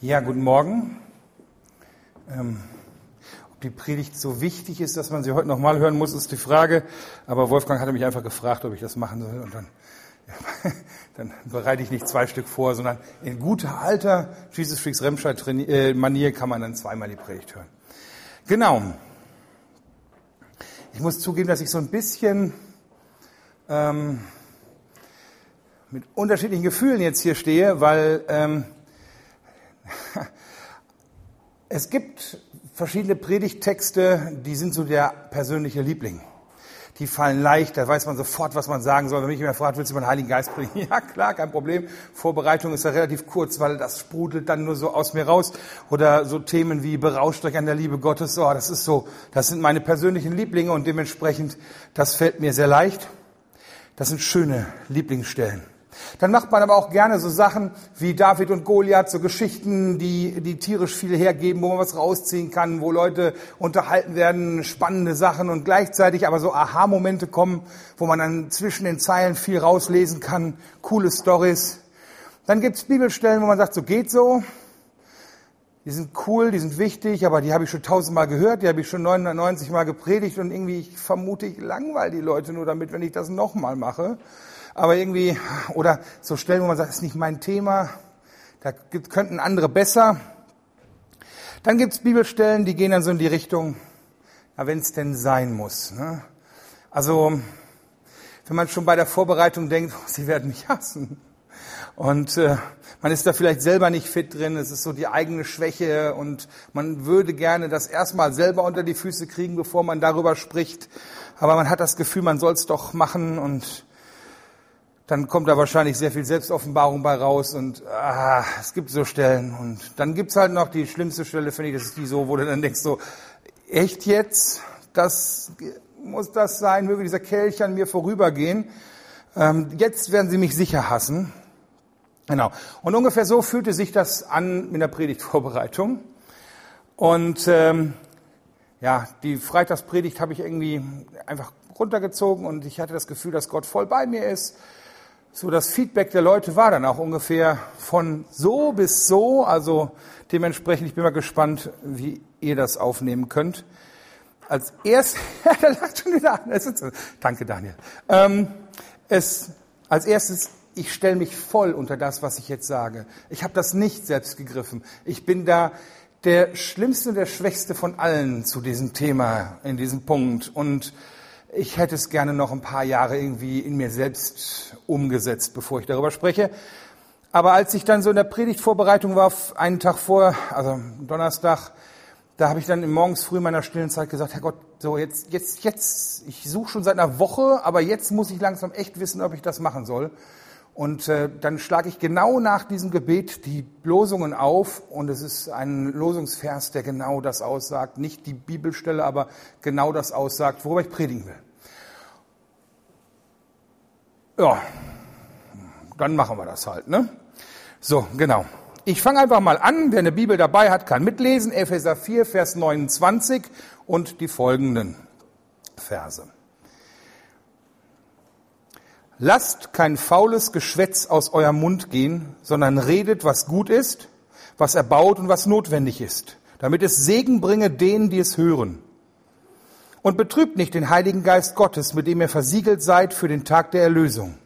Ja, guten Morgen. Ähm, ob die Predigt so wichtig ist, dass man sie heute nochmal hören muss, ist die Frage. Aber Wolfgang hatte mich einfach gefragt, ob ich das machen soll. Und dann, ja, dann bereite ich nicht zwei Stück vor, sondern in guter alter Jesus Freaks Remscheid äh, kann man dann zweimal die Predigt hören. Genau. Ich muss zugeben, dass ich so ein bisschen ähm, mit unterschiedlichen Gefühlen jetzt hier stehe, weil ähm, es gibt verschiedene Predigttexte, die sind so der persönliche Liebling. Die fallen leicht, da weiß man sofort, was man sagen soll. Wenn mich jemand fragt, willst du den Heiligen Geist predigen? Ja, klar, kein Problem. Vorbereitung ist ja relativ kurz, weil das sprudelt dann nur so aus mir raus. Oder so Themen wie berauscht euch an der Liebe Gottes. Oh, das ist so, das sind meine persönlichen Lieblinge und dementsprechend, das fällt mir sehr leicht. Das sind schöne Lieblingsstellen. Dann macht man aber auch gerne so Sachen wie David und Goliath, so Geschichten, die, die tierisch viel hergeben, wo man was rausziehen kann, wo Leute unterhalten werden, spannende Sachen und gleichzeitig aber so Aha-Momente kommen, wo man dann zwischen den Zeilen viel rauslesen kann, coole Stories. Dann gibt's Bibelstellen, wo man sagt, so geht so. Die sind cool, die sind wichtig, aber die habe ich schon tausendmal gehört, die habe ich schon 990 Mal gepredigt und irgendwie, ich vermute, ich langweile die Leute nur damit, wenn ich das nochmal mache aber irgendwie, oder so Stellen, wo man sagt, das ist nicht mein Thema, da könnten andere besser. Dann gibt's Bibelstellen, die gehen dann so in die Richtung, ja, wenn es denn sein muss. Ne? Also, wenn man schon bei der Vorbereitung denkt, oh, sie werden mich hassen. Und äh, man ist da vielleicht selber nicht fit drin, es ist so die eigene Schwäche und man würde gerne das erstmal selber unter die Füße kriegen, bevor man darüber spricht. Aber man hat das Gefühl, man soll es doch machen und dann kommt da wahrscheinlich sehr viel Selbstoffenbarung bei raus und ah, es gibt so Stellen. Und dann gibt's halt noch die schlimmste Stelle, finde ich, das ist die so, wo du dann denkst so, echt jetzt? Das muss das sein? Möge dieser Kelch an mir vorübergehen? Ähm, jetzt werden sie mich sicher hassen. Genau. Und ungefähr so fühlte sich das an in der Predigtvorbereitung. Und ähm, ja, die Freitagspredigt habe ich irgendwie einfach runtergezogen und ich hatte das Gefühl, dass Gott voll bei mir ist so, das Feedback der Leute war dann auch ungefähr von so bis so. Also dementsprechend, ich bin mal gespannt, wie ihr das aufnehmen könnt. Als erstes, da lacht schon wieder an. Danke, Daniel. Ähm, es, als erstes, ich stelle mich voll unter das, was ich jetzt sage. Ich habe das nicht selbst gegriffen. Ich bin da der Schlimmste und der Schwächste von allen zu diesem Thema, in diesem Punkt. Und ich hätte es gerne noch ein paar Jahre irgendwie in mir selbst umgesetzt, bevor ich darüber spreche. Aber als ich dann so in der Predigtvorbereitung war, einen Tag vor, also Donnerstag, da habe ich dann morgens früh in meiner stillen Zeit gesagt, Herr Gott, so jetzt, jetzt, jetzt, ich suche schon seit einer Woche, aber jetzt muss ich langsam echt wissen, ob ich das machen soll. Und äh, dann schlage ich genau nach diesem Gebet die Losungen auf und es ist ein Losungsvers, der genau das aussagt, nicht die Bibelstelle, aber genau das aussagt, worüber ich predigen will. Ja, dann machen wir das halt, ne? So, genau. Ich fange einfach mal an. Wer eine Bibel dabei hat, kann mitlesen. Epheser 4, Vers 29 und die folgenden Verse. Lasst kein faules Geschwätz aus eurem Mund gehen, sondern redet, was gut ist, was erbaut und was notwendig ist, damit es Segen bringe denen, die es hören. Und betrübt nicht den Heiligen Geist Gottes, mit dem ihr versiegelt seid für den Tag der Erlösung.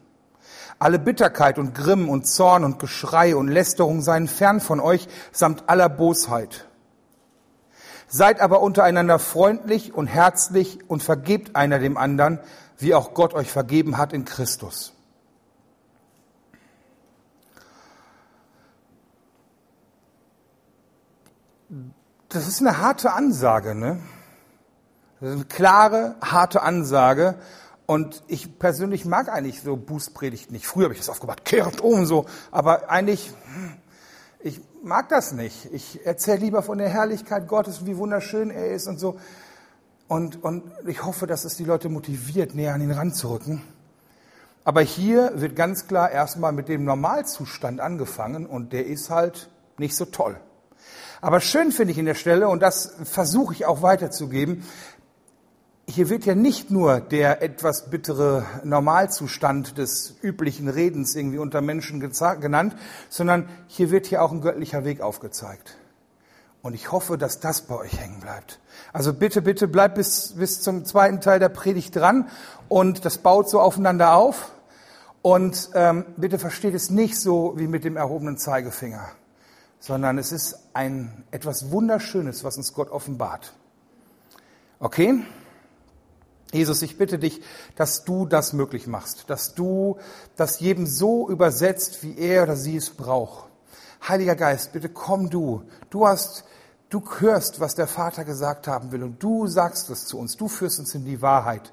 Alle Bitterkeit und Grimm und Zorn und Geschrei und Lästerung seien fern von euch, samt aller Bosheit. Seid aber untereinander freundlich und herzlich und vergebt einer dem anderen, wie auch Gott euch vergeben hat in Christus. Das ist eine harte Ansage, ne? Das ist eine klare, harte Ansage. Und ich persönlich mag eigentlich so Bußpredigt nicht. Früher habe ich das aufgebaut, kehrt um so. Aber eigentlich, ich mag das nicht. Ich erzähle lieber von der Herrlichkeit Gottes, wie wunderschön er ist und so. Und, und ich hoffe, dass es die Leute motiviert, näher an ihn ranzurücken. Aber hier wird ganz klar erstmal mit dem Normalzustand angefangen und der ist halt nicht so toll. Aber schön finde ich in der Stelle, und das versuche ich auch weiterzugeben, hier wird ja nicht nur der etwas bittere Normalzustand des üblichen Redens irgendwie unter Menschen genannt, sondern hier wird hier auch ein göttlicher Weg aufgezeigt. Und ich hoffe, dass das bei euch hängen bleibt. Also bitte, bitte bleibt bis, bis zum zweiten Teil der Predigt dran und das baut so aufeinander auf. Und ähm, bitte versteht es nicht so wie mit dem erhobenen Zeigefinger, sondern es ist ein etwas Wunderschönes, was uns Gott offenbart. Okay? Jesus, ich bitte dich, dass du das möglich machst, dass du das jedem so übersetzt, wie er oder sie es braucht. Heiliger Geist, bitte komm du. Du hast, du hörst, was der Vater gesagt haben will und du sagst es zu uns. Du führst uns in die Wahrheit.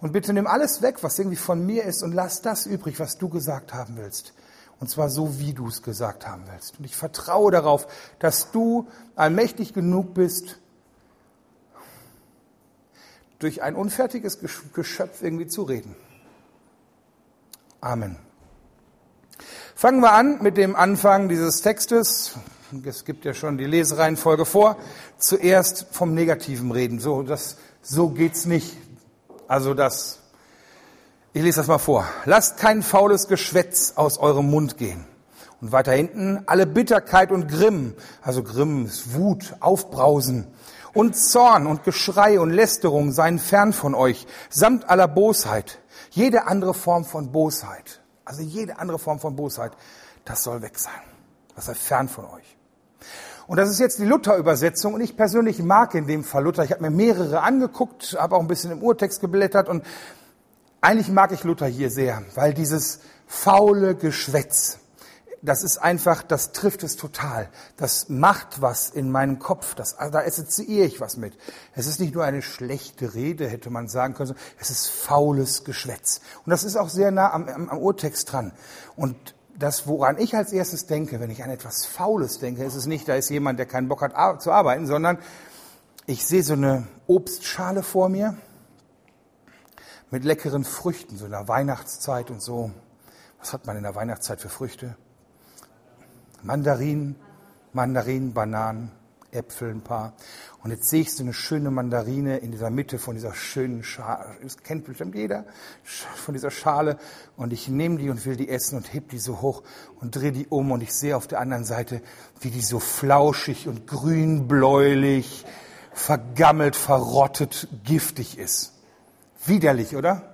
Und bitte nimm alles weg, was irgendwie von mir ist und lass das übrig, was du gesagt haben willst. Und zwar so, wie du es gesagt haben willst. Und ich vertraue darauf, dass du allmächtig genug bist, durch ein unfertiges Geschöpf irgendwie zu reden. Amen. Fangen wir an mit dem Anfang dieses Textes. Es gibt ja schon die Lesereihenfolge vor. Zuerst vom negativen Reden. So, das, so geht's nicht. Also das, ich lese das mal vor. Lasst kein faules Geschwätz aus eurem Mund gehen. Und weiter hinten, alle Bitterkeit und Grimm, also Grimm ist Wut, Aufbrausen und Zorn und Geschrei und Lästerung seien fern von euch, samt aller Bosheit. Jede andere Form von Bosheit, also jede andere Form von Bosheit, das soll weg sein. Das sei fern von euch. Und das ist jetzt die Luther-Übersetzung. Und ich persönlich mag in dem Fall Luther. Ich habe mir mehrere angeguckt, habe auch ein bisschen im Urtext geblättert. Und eigentlich mag ich Luther hier sehr, weil dieses faule Geschwätz, das ist einfach, das trifft es total. Das macht was in meinem Kopf. Das, also da assoziiere ich was mit. Es ist nicht nur eine schlechte Rede, hätte man sagen können, es ist faules Geschwätz. Und das ist auch sehr nah am, am, am Urtext dran. Und das, woran ich als erstes denke, wenn ich an etwas Faules denke, ist es nicht, da ist jemand, der keinen Bock hat zu arbeiten, sondern ich sehe so eine Obstschale vor mir mit leckeren Früchten, so in der Weihnachtszeit und so. Was hat man in der Weihnachtszeit für Früchte? Mandarinen, Mandarinen, Bananen, Äpfel ein paar. Und jetzt sehe ich so eine schöne Mandarine in dieser Mitte von dieser schönen Schale. Das kennt bestimmt jeder, von dieser Schale. Und ich nehme die und will die essen und heb die so hoch und drehe die um. Und ich sehe auf der anderen Seite, wie die so flauschig und grünbläulich, vergammelt, verrottet, giftig ist. Widerlich, oder?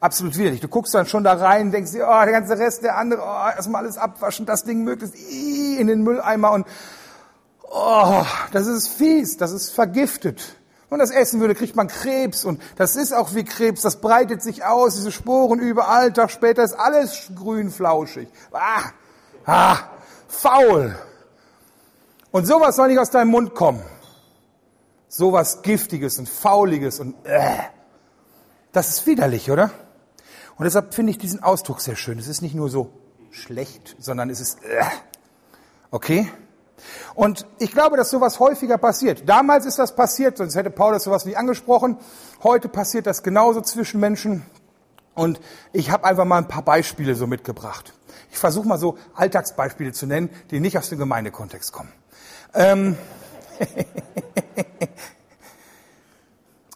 absolut widerlich. Du guckst dann schon da rein, denkst dir, oh, der ganze Rest, der andere, oh, erstmal alles abwaschen, das Ding möglichst in den Mülleimer und oh, das ist fies, das ist vergiftet. Und das essen würde, kriegt man Krebs und das ist auch wie Krebs, das breitet sich aus, diese Sporen überall, Tag später ist alles grün flauschig. Ah, ah, faul. Und sowas soll nicht aus deinem Mund kommen. Sowas Giftiges und Fauliges und äh. Das ist widerlich, oder? Und deshalb finde ich diesen Ausdruck sehr schön. Es ist nicht nur so schlecht, sondern es ist, äh, okay? Und ich glaube, dass sowas häufiger passiert. Damals ist das passiert, sonst hätte Paulus sowas nicht angesprochen. Heute passiert das genauso zwischen Menschen. Und ich habe einfach mal ein paar Beispiele so mitgebracht. Ich versuche mal so Alltagsbeispiele zu nennen, die nicht aus dem Gemeindekontext kommen. Ähm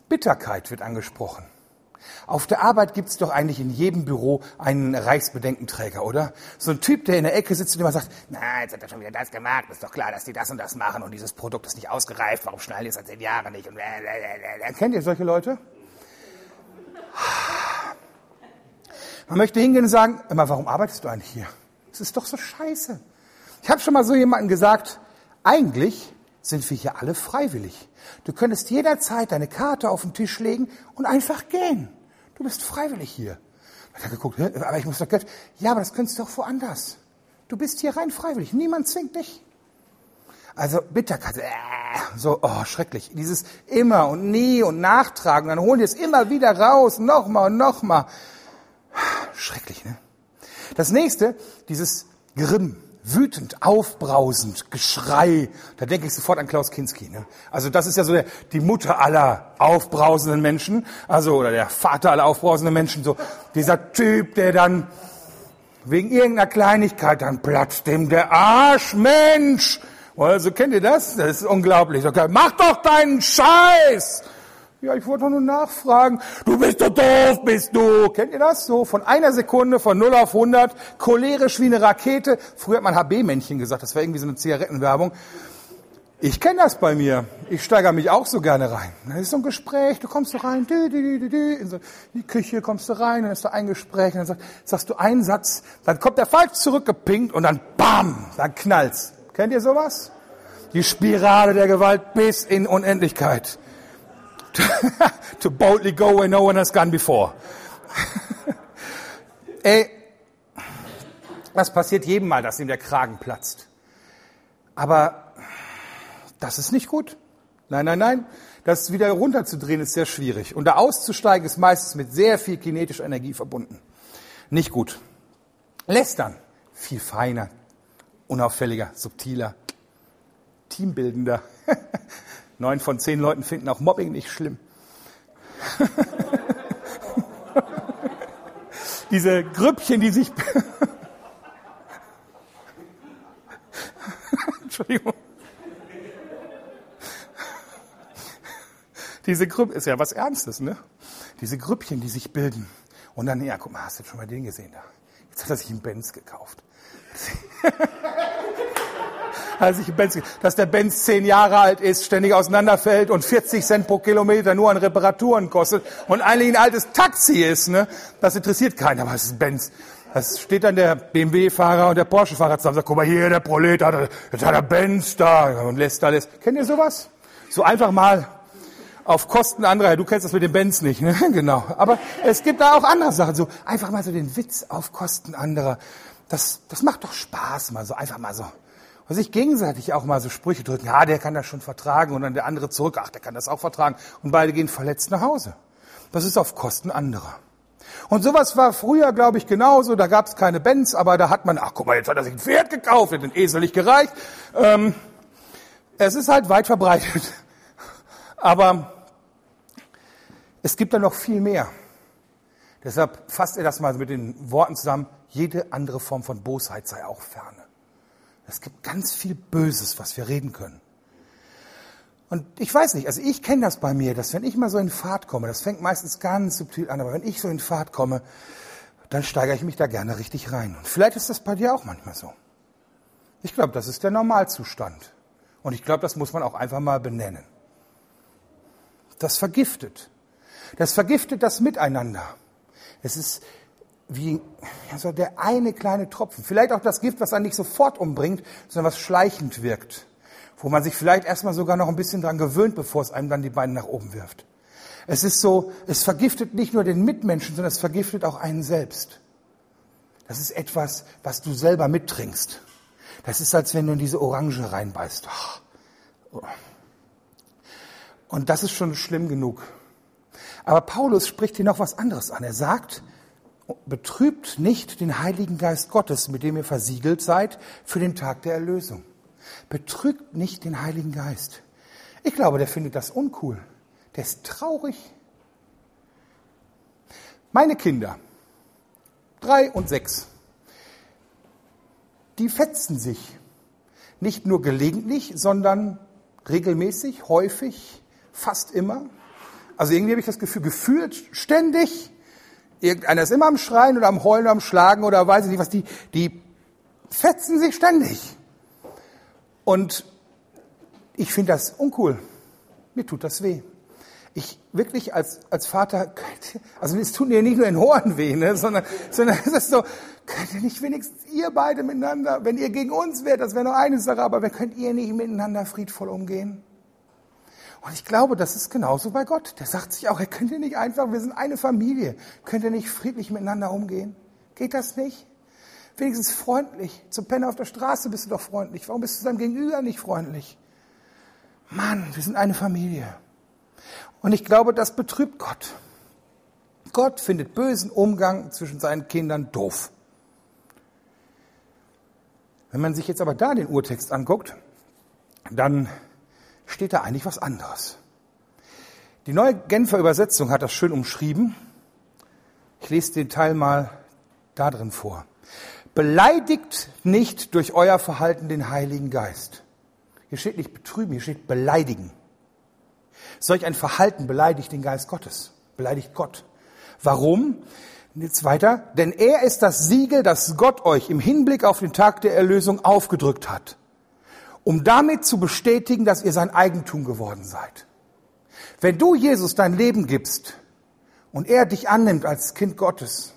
Bitterkeit wird angesprochen. Auf der Arbeit gibt's doch eigentlich in jedem Büro einen Reichsbedenkenträger, oder? So ein Typ, der in der Ecke sitzt und immer sagt, na, jetzt hat er schon wieder das gemacht, ist doch klar, dass die das und das machen und dieses Produkt ist nicht ausgereift, warum schnallen die es seit zehn Jahren nicht? Und äh, Kennt ihr solche Leute? Man möchte hingehen und sagen, immer, warum arbeitest du eigentlich hier? Das ist doch so scheiße. Ich habe schon mal so jemanden gesagt, eigentlich sind wir hier alle freiwillig. Du könntest jederzeit deine Karte auf den Tisch legen und einfach gehen. Du bist freiwillig hier. Hat er geguckt, aber ich muss doch Geld. Ja, aber das könntest du doch woanders. Du bist hier rein freiwillig. Niemand zwingt dich. Also Bitterkeit, äh, so oh, schrecklich. Dieses immer und nie und nachtragen, dann holen die es immer wieder raus, nochmal und nochmal. Schrecklich, ne? Das nächste, dieses Grimm wütend, aufbrausend, Geschrei. Da denke ich sofort an Klaus Kinski. Ne? Also das ist ja so der, die Mutter aller aufbrausenden Menschen, also oder der Vater aller aufbrausenden Menschen. So dieser Typ, der dann wegen irgendeiner Kleinigkeit dann platzt dem der Arsch, Mensch. Also kennt ihr das? Das ist unglaublich. Okay, mach doch deinen Scheiß. Ja, ich wollte doch nur nachfragen. Du bist doch doof, bist du. Kennt ihr das? So von einer Sekunde von 0 auf 100, cholerisch wie eine Rakete. Früher hat man HB-Männchen gesagt, das war irgendwie so eine Zigarettenwerbung. Ich kenne das bei mir. Ich steigere mich auch so gerne rein. Dann ist so ein Gespräch, du kommst so rein, dü, dü, dü, dü, in so die Küche kommst du rein, dann ist da ein Gespräch, und dann sagst du einen Satz, dann kommt der falsch zurückgepinkt und dann BAM, dann knallt's. Kennt ihr sowas? Die Spirale der Gewalt bis in Unendlichkeit. to boldly go where no one has gone before. Ey, das passiert jedem mal, dass ihm der Kragen platzt. Aber das ist nicht gut. Nein, nein, nein. Das wieder runterzudrehen ist sehr schwierig. Und da auszusteigen ist meistens mit sehr viel kinetischer Energie verbunden. Nicht gut. Lästern. Viel feiner, unauffälliger, subtiler, teambildender. Neun von zehn Leuten finden auch Mobbing nicht schlimm. Diese Grüppchen, die sich... Entschuldigung. Diese Grüppchen, ist ja was Ernstes, ne? Diese Grüppchen, die sich bilden. Und dann, ja, guck mal, hast du schon mal den gesehen da? Jetzt hat er sich einen Benz gekauft. hat sich einen Benz, dass der Benz zehn Jahre alt ist, ständig auseinanderfällt und 40 Cent pro Kilometer nur an Reparaturen kostet und eigentlich ein altes Taxi ist, ne? Das interessiert keiner, aber es ist Benz. Das steht dann der BMW-Fahrer und der Porsche-Fahrer zusammen, sagt, guck mal hier, der Prolet, jetzt hat er Benz da und lässt alles. Kennt ihr sowas? So einfach mal auf Kosten anderer. Du kennst das mit dem Benz nicht, ne? Genau. Aber es gibt da auch andere Sachen. So einfach mal so den Witz auf Kosten anderer. Das, das macht doch Spaß, mal so einfach mal so. Und sich gegenseitig auch mal so Sprüche drücken. Ja, der kann das schon vertragen. Und dann der andere zurück. Ach, der kann das auch vertragen. Und beide gehen verletzt nach Hause. Das ist auf Kosten anderer. Und sowas war früher, glaube ich, genauso. Da gab es keine Benz, aber da hat man, ach guck mal, jetzt hat er sich ein Pferd gekauft, hat den Esel nicht gereicht. Ähm, es ist halt weit verbreitet. Aber es gibt da noch viel mehr. Deshalb fasst er das mal mit den Worten zusammen, jede andere Form von Bosheit sei auch ferne. Es gibt ganz viel Böses, was wir reden können. Und ich weiß nicht, also ich kenne das bei mir, dass wenn ich mal so in Fahrt komme, das fängt meistens ganz subtil an, aber wenn ich so in Fahrt komme, dann steigere ich mich da gerne richtig rein. Und vielleicht ist das bei dir auch manchmal so. Ich glaube, das ist der Normalzustand. Und ich glaube, das muss man auch einfach mal benennen. Das vergiftet. Das vergiftet das Miteinander. Es ist wie also der eine kleine Tropfen. Vielleicht auch das Gift, was einen nicht sofort umbringt, sondern was schleichend wirkt. Wo man sich vielleicht erstmal sogar noch ein bisschen dran gewöhnt, bevor es einem dann die Beine nach oben wirft. Es ist so, es vergiftet nicht nur den Mitmenschen, sondern es vergiftet auch einen selbst. Das ist etwas, was du selber mittrinkst. Das ist, als wenn du in diese Orange reinbeißt. Und das ist schon schlimm genug. Aber Paulus spricht hier noch was anderes an. Er sagt, betrübt nicht den Heiligen Geist Gottes, mit dem ihr versiegelt seid für den Tag der Erlösung. Betrügt nicht den Heiligen Geist. Ich glaube, der findet das uncool. Der ist traurig. Meine Kinder, drei und sechs, die fetzen sich. Nicht nur gelegentlich, sondern regelmäßig, häufig, fast immer. Also irgendwie habe ich das Gefühl, gefühlt ständig, irgendeiner ist immer am Schreien oder am Heulen oder am Schlagen oder weiß ich nicht was, die, die fetzen sich ständig. Und ich finde das uncool. Mir tut das weh. Ich wirklich als, als Vater, also es tut mir nicht nur in Ohren weh, ne, sondern, sondern es ist so, könnt ihr nicht wenigstens ihr beide miteinander, wenn ihr gegen uns wärt, das wäre noch eine Sache, aber könnt ihr nicht miteinander friedvoll umgehen? Und ich glaube, das ist genauso bei Gott. Der sagt sich auch, er könnt ihr nicht einfach, wir sind eine Familie, könnt ihr nicht friedlich miteinander umgehen? Geht das nicht? Wenigstens freundlich. Zum Penner auf der Straße bist du doch freundlich. Warum bist du deinem Gegenüber nicht freundlich? Mann, wir sind eine Familie. Und ich glaube, das betrübt Gott. Gott findet bösen Umgang zwischen seinen Kindern doof. Wenn man sich jetzt aber da den Urtext anguckt, dann steht da eigentlich was anderes. Die neue Genfer Übersetzung hat das schön umschrieben. Ich lese den Teil mal da drin vor. Beleidigt nicht durch euer Verhalten den Heiligen Geist. Hier steht nicht betrüben, hier steht beleidigen. Solch ein Verhalten beleidigt den Geist Gottes, beleidigt Gott. Warum? Jetzt weiter. Denn er ist das Siegel, das Gott euch im Hinblick auf den Tag der Erlösung aufgedrückt hat, um damit zu bestätigen, dass ihr sein Eigentum geworden seid. Wenn du Jesus dein Leben gibst und er dich annimmt als Kind Gottes,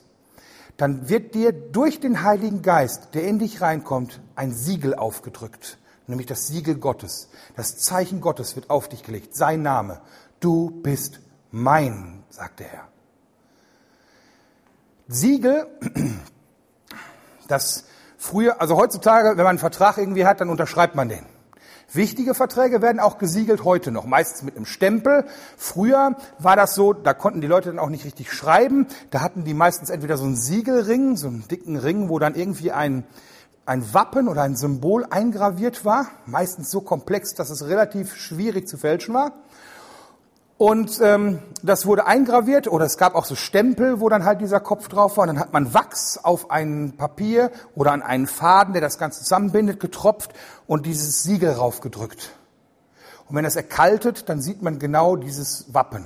dann wird dir durch den Heiligen Geist, der in dich reinkommt, ein Siegel aufgedrückt, nämlich das Siegel Gottes. Das Zeichen Gottes wird auf dich gelegt, sein Name. Du bist mein, sagt der Herr. Siegel, das früher, also heutzutage, wenn man einen Vertrag irgendwie hat, dann unterschreibt man den. Wichtige Verträge werden auch gesiegelt heute noch, meistens mit einem Stempel. Früher war das so, da konnten die Leute dann auch nicht richtig schreiben. Da hatten die meistens entweder so einen Siegelring, so einen dicken Ring, wo dann irgendwie ein, ein Wappen oder ein Symbol eingraviert war. Meistens so komplex, dass es relativ schwierig zu fälschen war. Und ähm, das wurde eingraviert oder es gab auch so Stempel, wo dann halt dieser Kopf drauf war. Und dann hat man Wachs auf ein Papier oder an einen Faden, der das Ganze zusammenbindet, getropft und dieses Siegel raufgedrückt. Und wenn das erkaltet, dann sieht man genau dieses Wappen.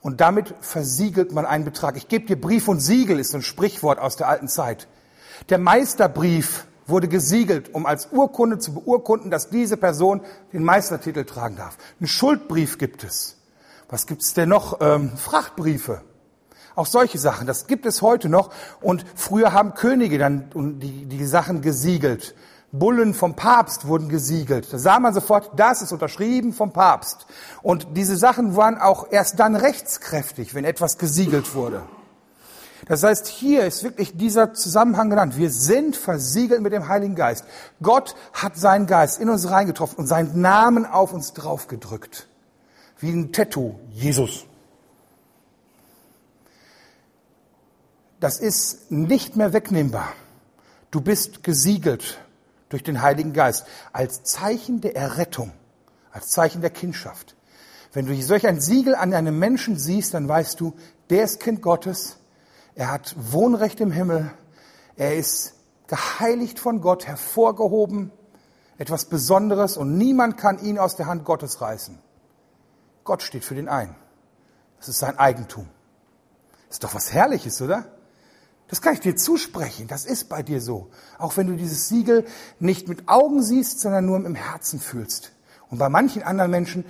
Und damit versiegelt man einen Betrag. Ich gebe dir Brief und Siegel, ist so ein Sprichwort aus der alten Zeit. Der Meisterbrief wurde gesiegelt, um als Urkunde zu beurkunden, dass diese Person den Meistertitel tragen darf. Einen Schuldbrief gibt es. Was gibt es denn noch? Ähm, Frachtbriefe. Auch solche Sachen, das gibt es heute noch. Und früher haben Könige dann die, die Sachen gesiegelt. Bullen vom Papst wurden gesiegelt. Da sah man sofort, das ist unterschrieben vom Papst. Und diese Sachen waren auch erst dann rechtskräftig, wenn etwas gesiegelt wurde. Das heißt, hier ist wirklich dieser Zusammenhang genannt. Wir sind versiegelt mit dem Heiligen Geist. Gott hat seinen Geist in uns reingetroffen und seinen Namen auf uns draufgedrückt. Wie ein Tattoo. Jesus. Das ist nicht mehr wegnehmbar. Du bist gesiegelt durch den Heiligen Geist als Zeichen der Errettung, als Zeichen der Kindschaft. Wenn du solch ein Siegel an einem Menschen siehst, dann weißt du, der ist Kind Gottes, er hat Wohnrecht im Himmel. Er ist geheiligt von Gott, hervorgehoben, etwas Besonderes und niemand kann ihn aus der Hand Gottes reißen. Gott steht für den einen. Das ist sein Eigentum. Das ist doch was Herrliches, oder? Das kann ich dir zusprechen. Das ist bei dir so. Auch wenn du dieses Siegel nicht mit Augen siehst, sondern nur im Herzen fühlst. Und bei manchen anderen Menschen,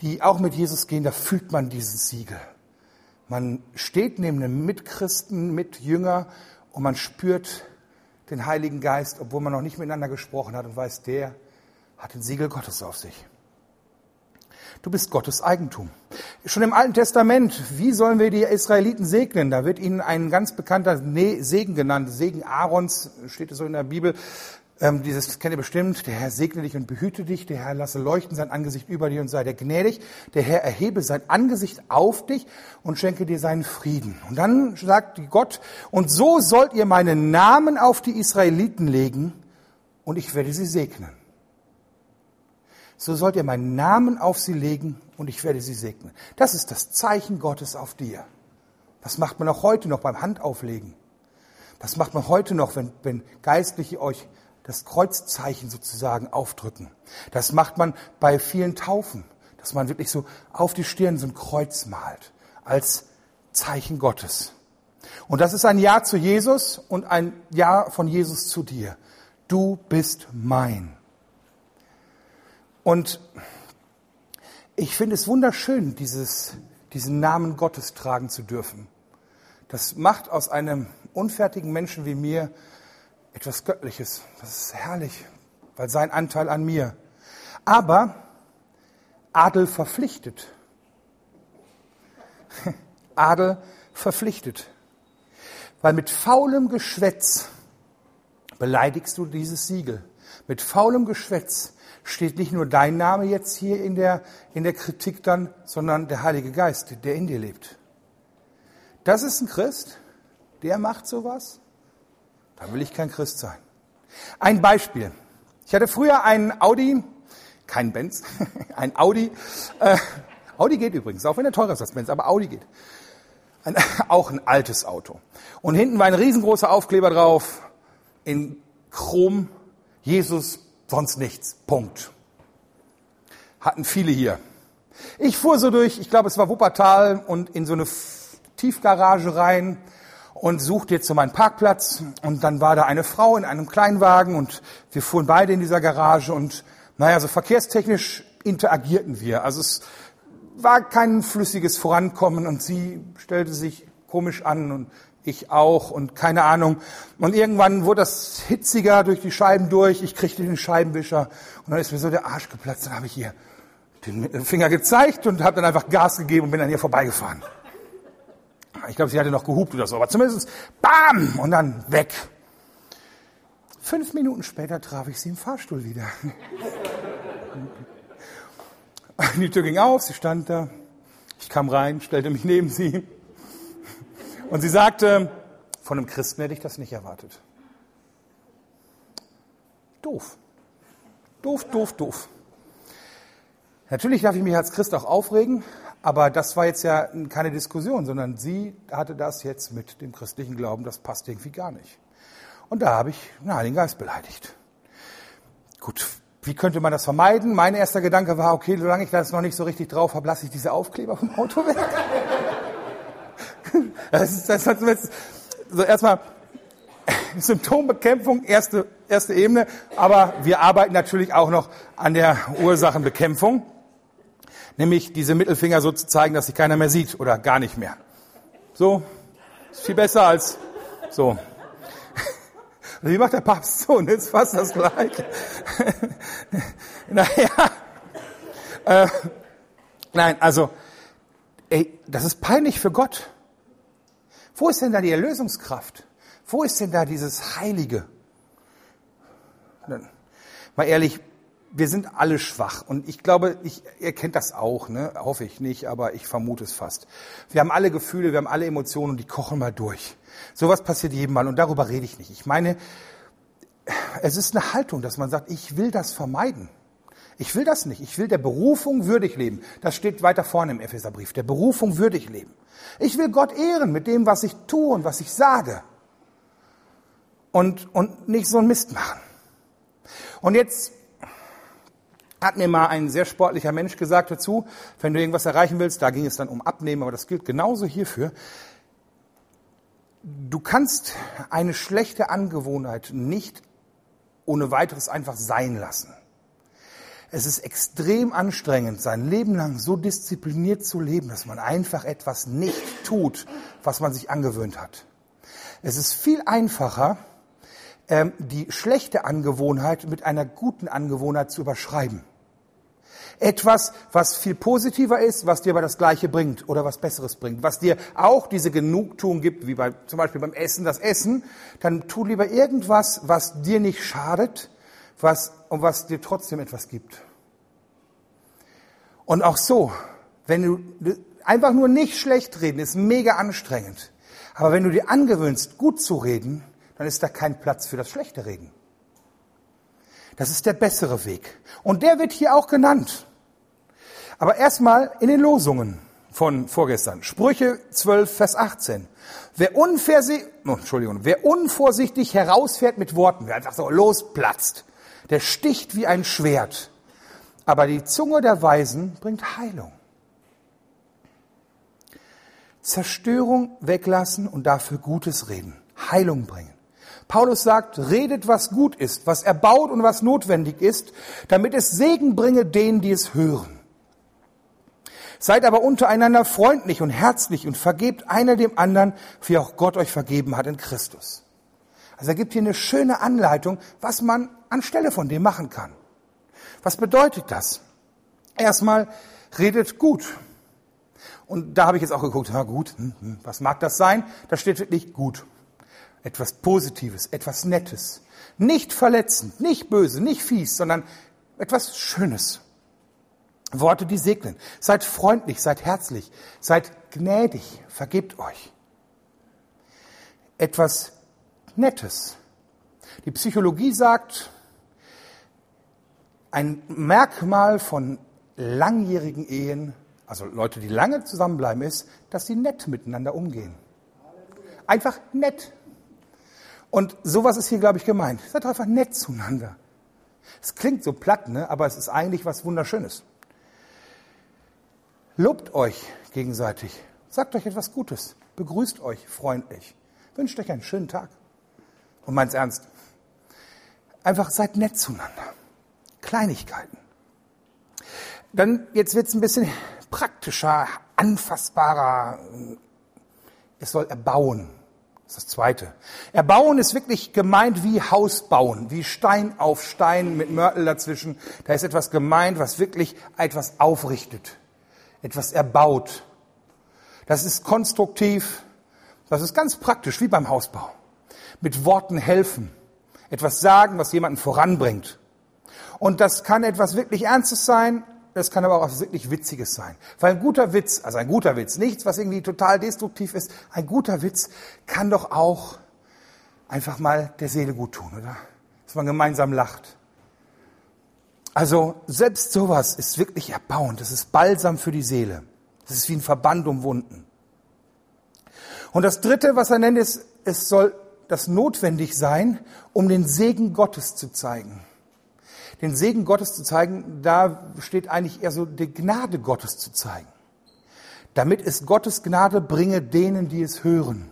die auch mit Jesus gehen, da fühlt man dieses Siegel. Man steht neben einem Mitchristen, Mitjünger und man spürt den Heiligen Geist, obwohl man noch nicht miteinander gesprochen hat und weiß, der hat den Siegel Gottes auf sich. Du bist Gottes Eigentum. Schon im Alten Testament, wie sollen wir die Israeliten segnen? Da wird ihnen ein ganz bekannter Segen genannt. Segen Aarons, steht es so in der Bibel. Ähm, dieses kennt ihr bestimmt. Der Herr segne dich und behüte dich. Der Herr lasse leuchten sein Angesicht über dir und sei dir gnädig. Der Herr erhebe sein Angesicht auf dich und schenke dir seinen Frieden. Und dann sagt Gott, und so sollt ihr meinen Namen auf die Israeliten legen und ich werde sie segnen. So sollt ihr meinen Namen auf sie legen und ich werde sie segnen. Das ist das Zeichen Gottes auf dir. Das macht man auch heute noch beim Handauflegen. Das macht man heute noch, wenn, wenn Geistliche euch das Kreuzzeichen sozusagen aufdrücken. Das macht man bei vielen Taufen, dass man wirklich so auf die Stirn so ein Kreuz malt, als Zeichen Gottes. Und das ist ein Ja zu Jesus und ein Ja von Jesus zu dir. Du bist mein. Und ich finde es wunderschön, dieses, diesen Namen Gottes tragen zu dürfen. Das macht aus einem unfertigen Menschen wie mir etwas Göttliches. Das ist herrlich, weil sein Anteil an mir. Aber Adel verpflichtet. Adel verpflichtet. Weil mit faulem Geschwätz beleidigst du dieses Siegel. Mit faulem Geschwätz steht nicht nur dein Name jetzt hier in der, in der Kritik dann, sondern der Heilige Geist, der in dir lebt. Das ist ein Christ, der macht sowas. Da will ich kein Christ sein. Ein Beispiel. Ich hatte früher einen Audi, kein Benz, ein Audi. Äh, Audi geht übrigens, auch wenn er teurer ist als Benz, aber Audi geht. Ein, auch ein altes Auto. Und hinten war ein riesengroßer Aufkleber drauf, in Chrom, Jesus, sonst nichts. Punkt. Hatten viele hier. Ich fuhr so durch, ich glaube, es war Wuppertal und in so eine Tiefgarage rein und suchte jetzt so meinen Parkplatz. Und dann war da eine Frau in einem Kleinwagen und wir fuhren beide in dieser Garage und naja, so verkehrstechnisch interagierten wir. Also es war kein flüssiges Vorankommen und sie stellte sich komisch an und ich auch und keine Ahnung. Und irgendwann wurde das hitziger durch die Scheiben durch. Ich kriegte den Scheibenwischer und dann ist mir so der Arsch geplatzt. Dann habe ich ihr den Finger gezeigt und habe dann einfach Gas gegeben und bin an ihr vorbeigefahren. Ich glaube, sie hatte noch gehupt oder so, aber zumindest BAM! Und dann weg. Fünf Minuten später traf ich sie im Fahrstuhl wieder. Die Tür ging auf, sie stand da. Ich kam rein, stellte mich neben sie. Und sie sagte, von einem Christen hätte ich das nicht erwartet. Doof. Doof, doof, doof. Natürlich darf ich mich als Christ auch aufregen, aber das war jetzt ja keine Diskussion, sondern sie hatte das jetzt mit dem christlichen Glauben, das passt irgendwie gar nicht. Und da habe ich den Heiligen Geist beleidigt. Gut, wie könnte man das vermeiden? Mein erster Gedanke war, okay, solange ich das noch nicht so richtig drauf habe, lasse ich diese Aufkleber vom Auto weg. Das ist, das ist so erstmal Symptombekämpfung, erste, erste Ebene, aber wir arbeiten natürlich auch noch an der Ursachenbekämpfung, nämlich diese Mittelfinger so zu zeigen, dass sich keiner mehr sieht oder gar nicht mehr. So, ist viel besser als so. Wie macht der Papst so? Und jetzt fast das Gleiche. naja, äh, nein, also, ey, das ist peinlich für Gott. Wo ist denn da die Erlösungskraft? Wo ist denn da dieses Heilige? Mal ehrlich, wir sind alle schwach und ich glaube, ich, ihr kennt das auch, ne? hoffe ich nicht, aber ich vermute es fast. Wir haben alle Gefühle, wir haben alle Emotionen und die kochen mal durch. Sowas passiert jedem Mal und darüber rede ich nicht. Ich meine, es ist eine Haltung, dass man sagt, ich will das vermeiden. Ich will das nicht. Ich will der Berufung würdig leben. Das steht weiter vorne im Epheserbrief. Der Berufung würdig leben. Ich will Gott ehren mit dem, was ich tue und was ich sage. Und, und nicht so einen Mist machen. Und jetzt hat mir mal ein sehr sportlicher Mensch gesagt dazu, wenn du irgendwas erreichen willst, da ging es dann um Abnehmen, aber das gilt genauso hierfür. Du kannst eine schlechte Angewohnheit nicht ohne weiteres einfach sein lassen. Es ist extrem anstrengend, sein Leben lang so diszipliniert zu leben, dass man einfach etwas nicht tut, was man sich angewöhnt hat. Es ist viel einfacher, ähm, die schlechte Angewohnheit mit einer guten Angewohnheit zu überschreiben. Etwas, was viel positiver ist, was dir aber das Gleiche bringt oder was Besseres bringt, was dir auch diese Genugtuung gibt, wie bei, zum Beispiel beim Essen, das Essen, dann tu lieber irgendwas, was dir nicht schadet, was, und was dir trotzdem etwas gibt. Und auch so, wenn du einfach nur nicht schlecht reden, ist mega anstrengend. Aber wenn du dir angewöhnst, gut zu reden, dann ist da kein Platz für das schlechte Reden. Das ist der bessere Weg. Und der wird hier auch genannt. Aber erstmal in den Losungen von vorgestern. Sprüche 12, Vers 18. Wer, unversi oh, Entschuldigung, wer unvorsichtig herausfährt mit Worten, wer einfach so losplatzt, der sticht wie ein Schwert. Aber die Zunge der Weisen bringt Heilung. Zerstörung weglassen und dafür Gutes reden. Heilung bringen. Paulus sagt, redet, was gut ist, was erbaut und was notwendig ist, damit es Segen bringe denen, die es hören. Seid aber untereinander freundlich und herzlich und vergebt einer dem anderen, wie auch Gott euch vergeben hat in Christus. Also er gibt hier eine schöne Anleitung, was man anstelle von dem machen kann. Was bedeutet das? Erstmal redet gut. Und da habe ich jetzt auch geguckt, ja gut, hm, hm, was mag das sein? Da steht wirklich gut. Etwas Positives, etwas Nettes. Nicht verletzend, nicht böse, nicht fies, sondern etwas Schönes. Worte, die segnen. Seid freundlich, seid herzlich, seid gnädig, vergebt euch. Etwas Nettes. Die Psychologie sagt, ein Merkmal von langjährigen Ehen, also Leute, die lange zusammenbleiben, ist, dass sie nett miteinander umgehen. Einfach nett. Und sowas ist hier, glaube ich, gemeint. Seid einfach nett zueinander. Es klingt so platt, ne? aber es ist eigentlich was Wunderschönes. Lobt euch gegenseitig. Sagt euch etwas Gutes. Begrüßt euch freundlich. Wünscht euch einen schönen Tag. Und meint's ernst. Einfach seid nett zueinander. Kleinigkeiten. Dann, jetzt wird's ein bisschen praktischer, anfassbarer. Es soll erbauen. Das ist das Zweite. Erbauen ist wirklich gemeint wie Haus bauen, wie Stein auf Stein mit Mörtel dazwischen. Da ist etwas gemeint, was wirklich etwas aufrichtet, etwas erbaut. Das ist konstruktiv, das ist ganz praktisch, wie beim Hausbau. Mit Worten helfen, etwas sagen, was jemanden voranbringt. Und das kann etwas wirklich Ernstes sein, das kann aber auch was wirklich Witziges sein. Weil ein guter Witz, also ein guter Witz, nichts, was irgendwie total destruktiv ist, ein guter Witz kann doch auch einfach mal der Seele gut tun, oder? Dass man gemeinsam lacht. Also selbst sowas ist wirklich erbauend. Das ist Balsam für die Seele. Das ist wie ein Verband um Wunden. Und das Dritte, was er nennt, ist, es soll das notwendig sein, um den Segen Gottes zu zeigen den Segen Gottes zu zeigen, da steht eigentlich eher so die Gnade Gottes zu zeigen. Damit es Gottes Gnade bringe denen, die es hören.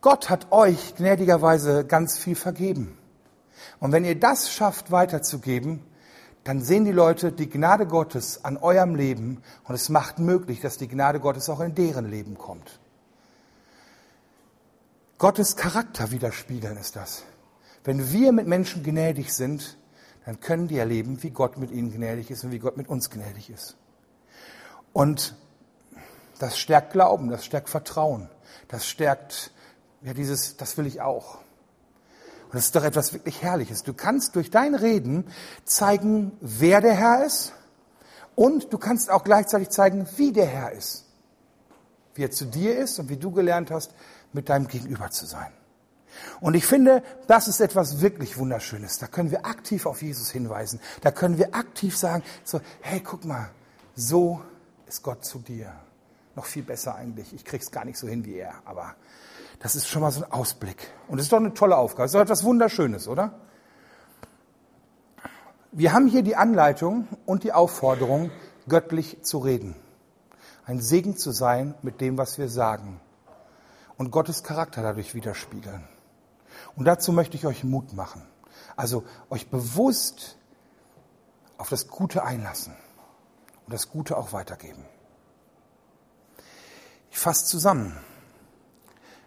Gott hat euch gnädigerweise ganz viel vergeben. Und wenn ihr das schafft weiterzugeben, dann sehen die Leute die Gnade Gottes an eurem Leben und es macht möglich, dass die Gnade Gottes auch in deren Leben kommt. Gottes Charakter widerspiegeln ist das. Wenn wir mit Menschen gnädig sind, dann können die erleben, wie Gott mit ihnen gnädig ist und wie Gott mit uns gnädig ist. Und das stärkt Glauben, das stärkt Vertrauen, das stärkt, ja, dieses, das will ich auch. Und das ist doch etwas wirklich Herrliches. Du kannst durch dein Reden zeigen, wer der Herr ist und du kannst auch gleichzeitig zeigen, wie der Herr ist. Wie er zu dir ist und wie du gelernt hast, mit deinem Gegenüber zu sein. Und ich finde, das ist etwas wirklich Wunderschönes. Da können wir aktiv auf Jesus hinweisen. Da können wir aktiv sagen, so, hey, guck mal, so ist Gott zu dir. Noch viel besser eigentlich. Ich krieg's gar nicht so hin wie er, aber das ist schon mal so ein Ausblick. Und es ist doch eine tolle Aufgabe. Es ist doch etwas Wunderschönes, oder? Wir haben hier die Anleitung und die Aufforderung, göttlich zu reden. Ein Segen zu sein mit dem, was wir sagen. Und Gottes Charakter dadurch widerspiegeln. Und dazu möchte ich euch Mut machen. Also euch bewusst auf das Gute einlassen und das Gute auch weitergeben. Ich fasse zusammen.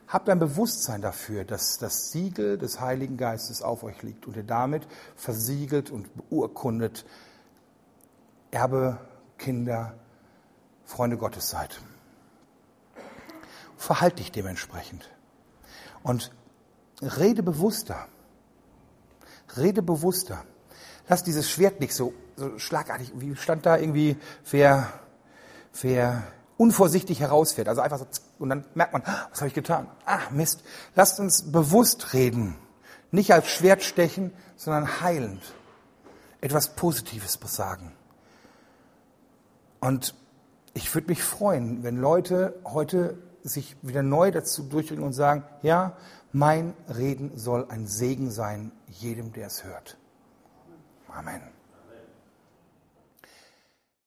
Habt ein Bewusstsein dafür, dass das Siegel des Heiligen Geistes auf euch liegt und ihr damit versiegelt und beurkundet Erbe, Kinder, Freunde Gottes seid. Verhalt dich dementsprechend. Und Rede bewusster. Rede bewusster. Lass dieses Schwert nicht so, so schlagartig, wie stand da irgendwie, wer, wer unvorsichtig herausfährt. Also einfach so, und dann merkt man, ah, was habe ich getan? Ah, Mist. Lasst uns bewusst reden. Nicht als Schwert stechen, sondern heilend. Etwas Positives sagen. Und ich würde mich freuen, wenn Leute heute sich wieder neu dazu durchdringen und sagen, ja, mein Reden soll ein Segen sein jedem, der es hört. Amen.